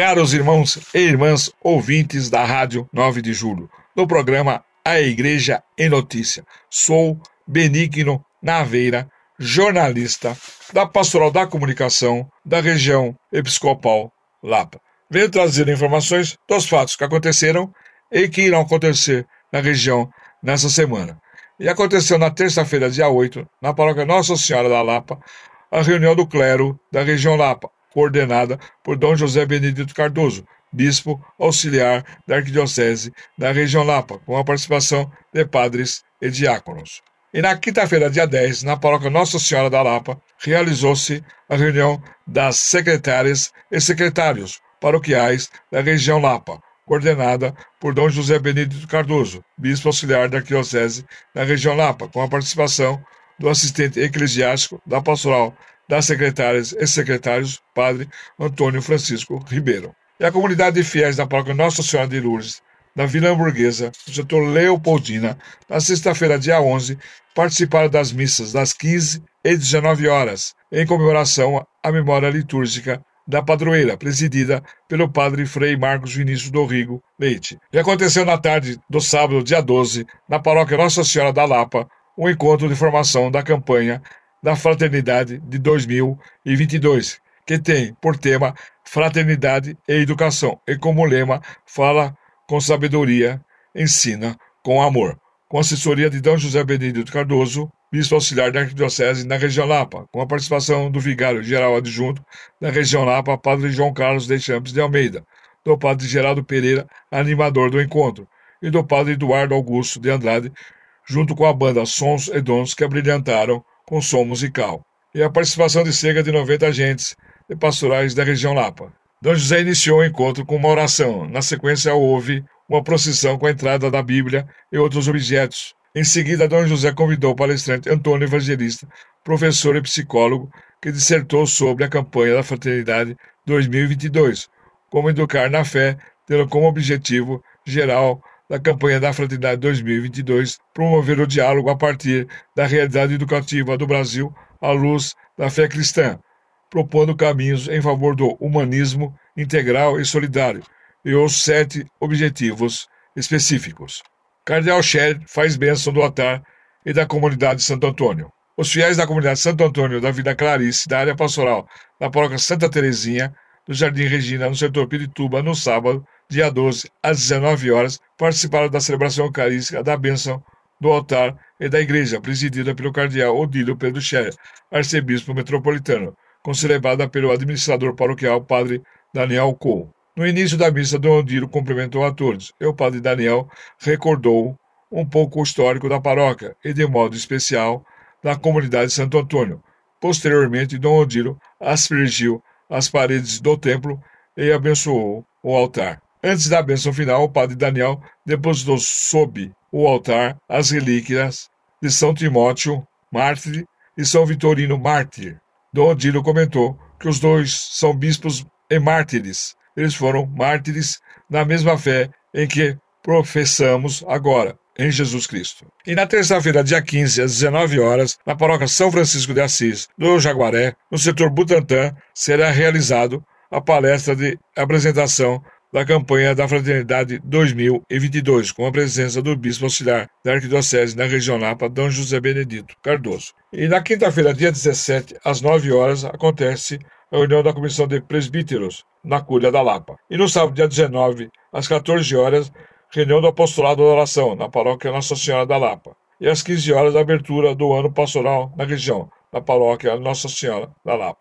Caros irmãos e irmãs ouvintes da Rádio 9 de Julho, no programa A Igreja em Notícia, sou Benigno Naveira, jornalista da Pastoral da Comunicação da região episcopal Lapa. Venho trazer informações dos fatos que aconteceram e que irão acontecer na região nessa semana. E aconteceu na terça-feira, dia 8, na paróquia Nossa Senhora da Lapa, a reunião do clero da região Lapa, coordenada por Dom José Benedito Cardoso, bispo auxiliar da Arquidiocese da região Lapa, com a participação de padres e diáconos. E na quinta-feira, dia 10, na paróquia Nossa Senhora da Lapa, realizou-se a reunião das secretárias e secretários paroquiais da região Lapa, coordenada por Dom José Benedito Cardoso, bispo auxiliar da Arquidiocese da região Lapa, com a participação do assistente eclesiástico da pastoral das secretárias e secretários, padre Antônio Francisco Ribeiro. E a comunidade de fiéis da paróquia Nossa Senhora de Lourdes, da Vila Hamburguesa, do setor Leopoldina, na sexta-feira, dia 11, participaram das missas das 15 e 19 horas, em comemoração à memória litúrgica da padroeira, presidida pelo padre Frei Marcos Vinícius do Rigo Leite. E aconteceu na tarde do sábado, dia 12, na paróquia Nossa Senhora da Lapa, um encontro de formação da campanha da Fraternidade de 2022, que tem por tema Fraternidade e Educação, e como lema fala com sabedoria, ensina com amor. Com assessoria de D. José Benedito Cardoso, bispo auxiliar da Arquidiocese na região Lapa, com a participação do vigário geral adjunto da região Lapa, padre João Carlos de Champs de Almeida, do padre Geraldo Pereira, animador do encontro, e do padre Eduardo Augusto de Andrade, junto com a banda Sons e Dons que abrilhantaram com som musical, e a participação de cerca de 90 agentes e pastorais da região Lapa. Dom José iniciou o encontro com uma oração. Na sequência, houve uma procissão com a entrada da Bíblia e outros objetos. Em seguida, Dom José convidou o palestrante Antônio Evangelista, professor e psicólogo, que dissertou sobre a campanha da Fraternidade 2022, como educar na fé, tendo como objetivo geral da campanha da Fraternidade 2022 promover o diálogo a partir da realidade educativa do Brasil à luz da fé cristã, propondo caminhos em favor do humanismo integral e solidário e os sete objetivos específicos. Cardeal Scher faz bênção do altar e da comunidade Santo Antônio. Os fiéis da comunidade Santo Antônio da Vida Clarice, da área pastoral da paróquia Santa Terezinha, do Jardim Regina, no setor Pirituba, no sábado, dia 12, às 19 horas, participaram da celebração eucarística da bênção do altar e da igreja, presidida pelo cardeal Odílio Pedro Scherer, arcebispo metropolitano, concelebrada pelo administrador paroquial padre Daniel Cole. No início da missa, Dom Odílio cumprimentou a todos e o padre Daniel recordou um pouco o histórico da paróquia e, de modo especial, da comunidade de Santo Antônio. Posteriormente, Dom Odílio aspergiu as paredes do templo e abençoou o altar. Antes da bênção final, o padre Daniel depositou sob o altar as relíquias de São Timóteo, mártir, e São Vitorino, mártir. Dom Odílio comentou que os dois são bispos e mártires. Eles foram mártires na mesma fé em que professamos agora, em Jesus Cristo. E na terça-feira, dia 15, às 19 horas, na paróquia São Francisco de Assis, do Jaguaré, no setor Butantã, será realizado a palestra de apresentação da campanha da Fraternidade 2022, com a presença do Bispo Auxiliar da Arquidiocese na região Lapa, D. José Benedito Cardoso. E na quinta-feira, dia 17, às 9 horas, acontece a reunião da Comissão de Presbíteros, na Cúria da Lapa. E no sábado, dia 19, às 14 horas, reunião do Apostolado da Oração, na paróquia Nossa Senhora da Lapa. E às 15 horas, a abertura do ano pastoral na região, na paróquia Nossa Senhora da Lapa.